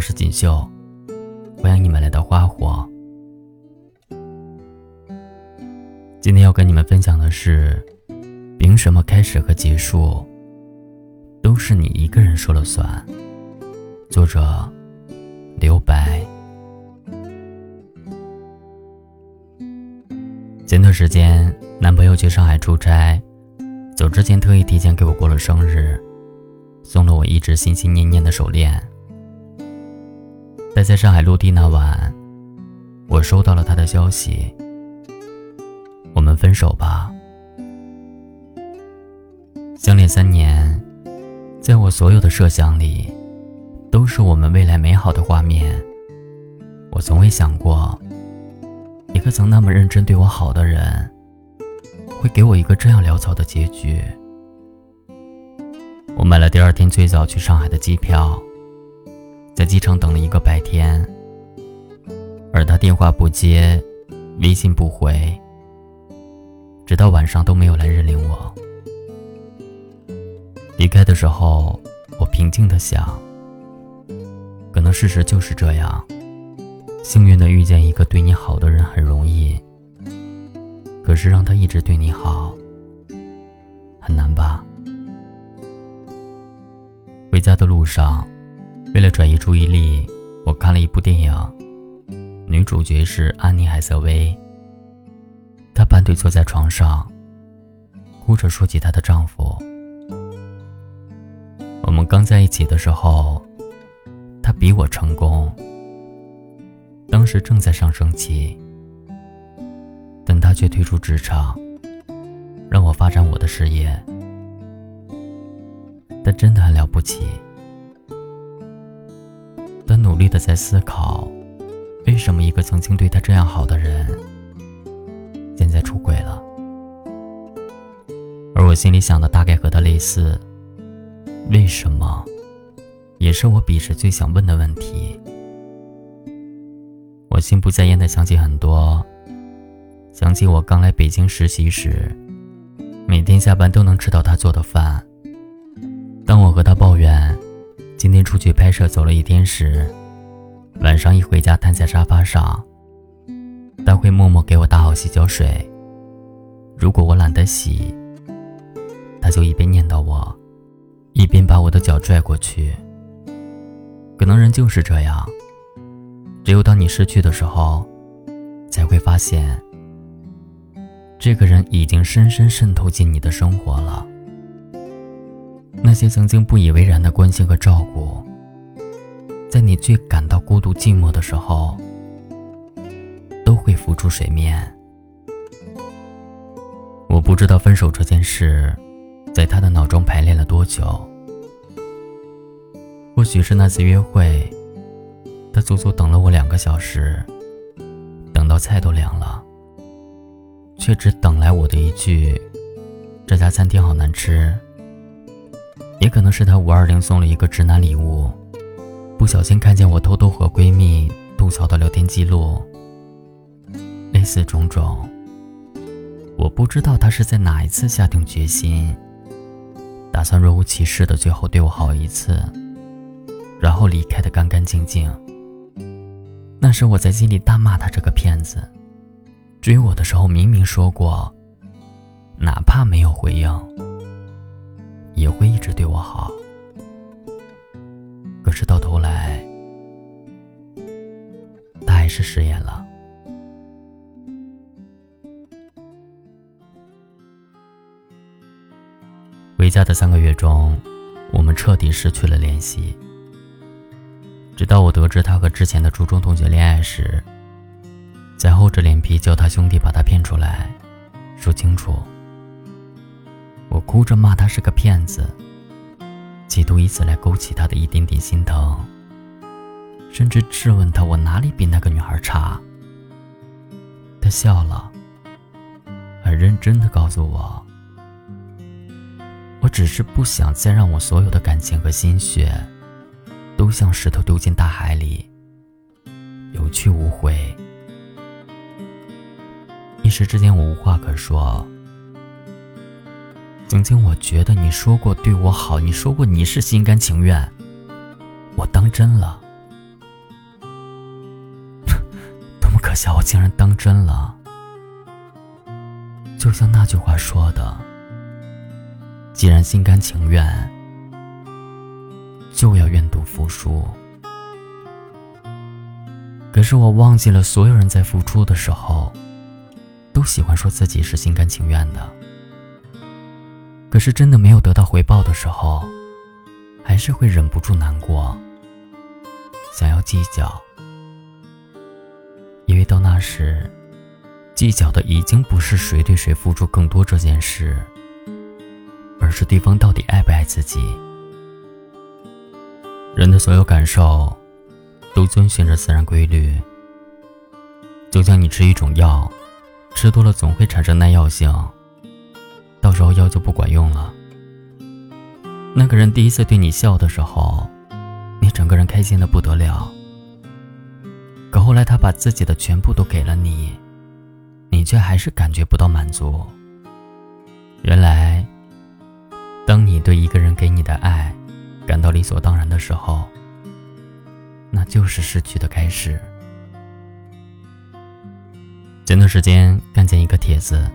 我是锦绣，欢迎你们来到花火。今天要跟你们分享的是，凭什么开始和结束都是你一个人说了算？作者刘白。前段时间，男朋友去上海出差，走之前特意提前给我过了生日，送了我一直心心念念的手链。但在上海落地那晚，我收到了他的消息：“我们分手吧。”相恋三年，在我所有的设想里，都是我们未来美好的画面。我从未想过，一个曾那么认真对我好的人，会给我一个这样潦草的结局。我买了第二天最早去上海的机票。在机场等了一个白天，而他电话不接，微信不回，直到晚上都没有来认领我。离开的时候，我平静的想，可能事实就是这样，幸运的遇见一个对你好的人很容易，可是让他一直对你好，很难吧？回家的路上。为了转移注意力，我看了一部电影，女主角是安妮海瑟薇。她半腿坐在床上，哭着说起她的丈夫。我们刚在一起的时候，他比我成功，当时正在上升期，但他却退出职场，让我发展我的事业。他真的很了不起。他努力的在思考，为什么一个曾经对他这样好的人，现在出轨了？而我心里想的大概和他类似，为什么，也是我彼时最想问的问题。我心不在焉的想起很多，想起我刚来北京实习时，每天下班都能吃到他做的饭。当我和他抱怨。今天出去拍摄走了一天时，晚上一回家瘫在沙发上，他会默默给我打好洗脚水。如果我懒得洗，他就一边念叨我，一边把我的脚拽过去。可能人就是这样，只有当你失去的时候，才会发现，这个人已经深深渗透进你的生活了。那些曾经不以为然的关心和照顾，在你最感到孤独寂寞的时候，都会浮出水面。我不知道分手这件事，在他的脑中排练了多久。或许是那次约会，他足足等了我两个小时，等到菜都凉了，却只等来我的一句：“这家餐厅好难吃。”也可能是他五二零送了一个直男礼物，不小心看见我偷偷和闺蜜吐槽的聊天记录，类似种种。我不知道他是在哪一次下定决心，打算若无其事的最后对我好一次，然后离开的干干净净。那时我在心里大骂他这个骗子，追我的时候明明说过，哪怕没有回应。也会一直对我好，可是到头来，他还是食言了。回家的三个月中，我们彻底失去了联系。直到我得知他和之前的初中同学恋爱时，才厚着脸皮叫他兄弟把他骗出来，说清楚。我哭着骂他是个骗子，企图以此来勾起他的一点点心疼，甚至质问他我哪里比那个女孩差。他笑了，很认真的告诉我：“我只是不想再让我所有的感情和心血，都像石头丢进大海里，有去无回。”一时之间，我无话可说。曾经我觉得你说过对我好你说过你是心甘情愿。我当真了。多么可笑我竟然当真了。就像那句话说的既然心甘情愿就要愿赌服输。可是我忘记了所有人在付出的时候都喜欢说自己是心甘情愿的。是真的没有得到回报的时候，还是会忍不住难过，想要计较。因为到那时，计较的已经不是谁对谁付出更多这件事，而是对方到底爱不爱自己。人的所有感受。都遵循着自然规律，就像你吃一种药，吃多了总会产生耐药性，到时候药就不管用了。那个人第一次对你笑的时候，你整个人开心的不得了，可后来他把自己的全部都给了你，你却还是感觉不到满足。原来，当你对一个人给你的爱感到理所当然的时候，那就是失去的开始。前段时间看见一个帖子，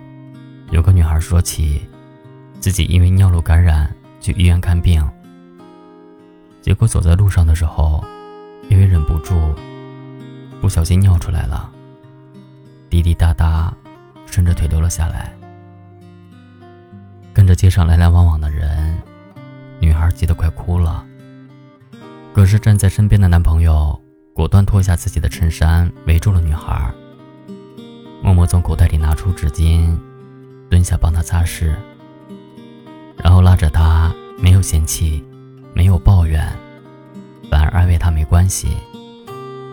有个女孩说起自己因为尿路感染去医院看病，结果走在路上的时候，因为忍不住，不小心尿出来了，滴滴答答，顺着腿流了下来。跟着街上来来往往的人，女孩急得快哭了。可是站在身边的男朋友果断脱下自己的衬衫，围住了女孩，默默从口袋里拿出纸巾，蹲下帮他擦拭，然后拉着他，没有嫌弃，没有抱怨，反而安慰他没关系，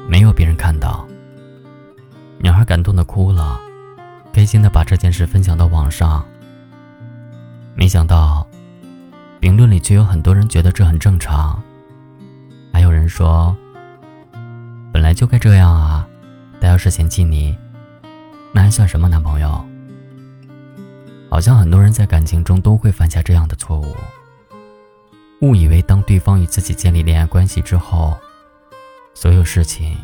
没有别人看到。女孩感动的哭了，开心的把这件事分享到网上。没想到，评论里却有很多人觉得这很正常。还有人说：“本来就该这样啊，他要是嫌弃你，那还算什么男朋友？”好像很多人在感情中都会犯下这样的错误，误以为当对方与自己建立恋爱关系之后，所有事情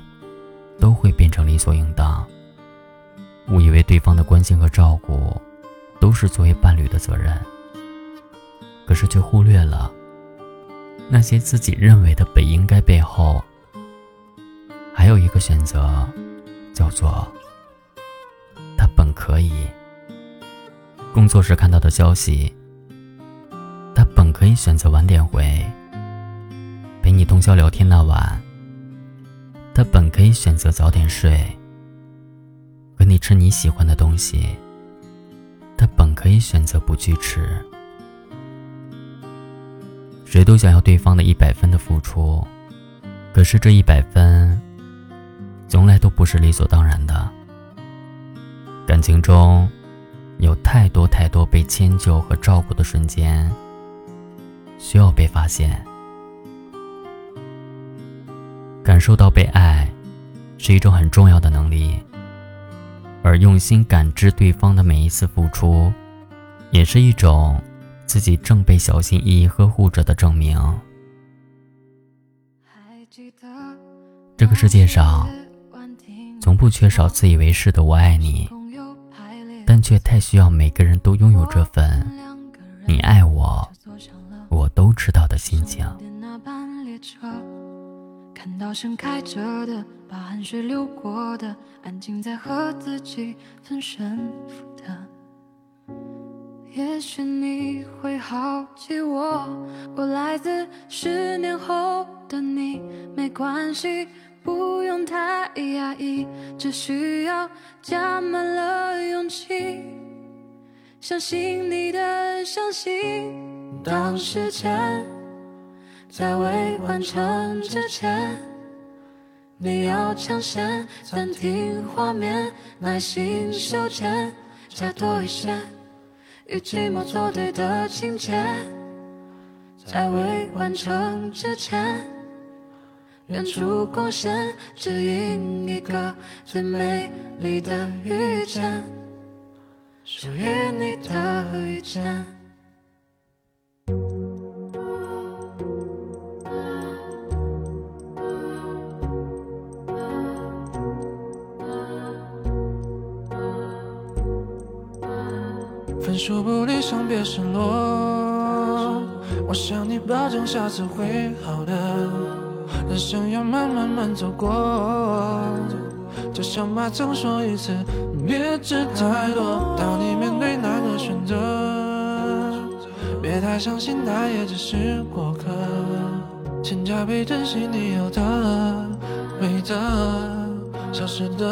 都会变成理所应当，误以为对方的关心和照顾都是作为伴侣的责任，可是却忽略了。那些自己认为的本应该背后，还有一个选择，叫做他本可以。工作时看到的消息，他本可以选择晚点回。陪你通宵聊天那晚，他本可以选择早点睡。和你吃你喜欢的东西，他本可以选择不去吃。谁都想要对方的一百分的付出，可是这一百分，从来都不是理所当然的。感情中，有太多太多被迁就和照顾的瞬间，需要被发现。感受到被爱，是一种很重要的能力，而用心感知对方的每一次付出，也是一种。自己正被小心翼翼呵护着的证明。这个世界上，从不缺少自以为是的“我爱你”，但却太需要每个人都拥有这份“你爱我，我都知道”的心情。看到盛开着的，把汗水流过的，安静在和自己分胜负的。也许你会好奇我，我来自十年后的你，没关系，不用太压抑，只需要加满了勇气，相信你的相信。当时间在未完成之前，你要抢先暂停画面，耐心修剪，加多一些。与寂寞作对的情节，在未完成之前，远处光线指引一个最美丽的遇见属于你的遇见分数不理想别失落。我向你保证下次会好的。人生要慢慢慢走过，就像妈曾说一次，别吃太多。当你面对那个选择，别太相信他也只是过客，请加倍珍惜你有的没的消失的。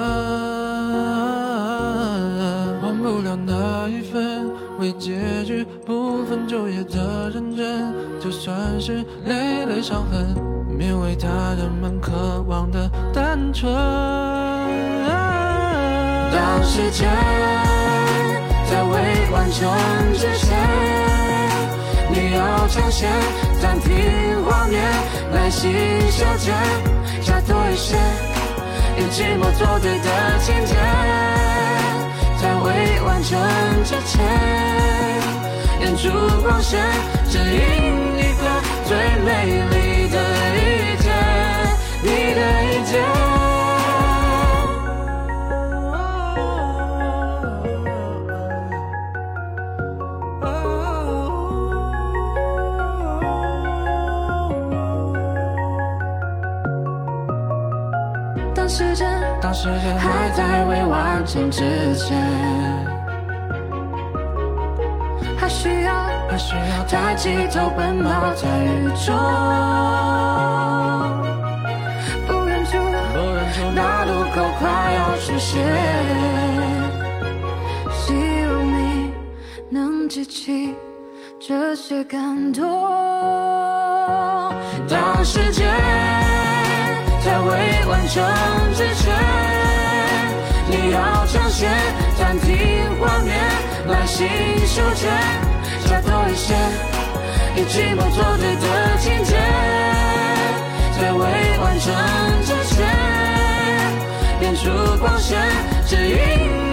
忘不了那一份为结局不分昼夜的认真，就算是累累伤痕，勉为他人们渴望的单纯。当时间在未完成之前，你要抢先暂停画面，耐心修剪，加多一些，用寂寞作对的情节。在未完成之前，演出光线，指引一个最美丽未完成之前，还需要抬起头奔跑在雨中，不远处不远处那路口快要出现，希望你能记起这些感动。当时间在未完成之前。你要抢先暂停画面，耐心修剪，加多一些，以寂寞做对的情节，在未完成之前，演出光线指引。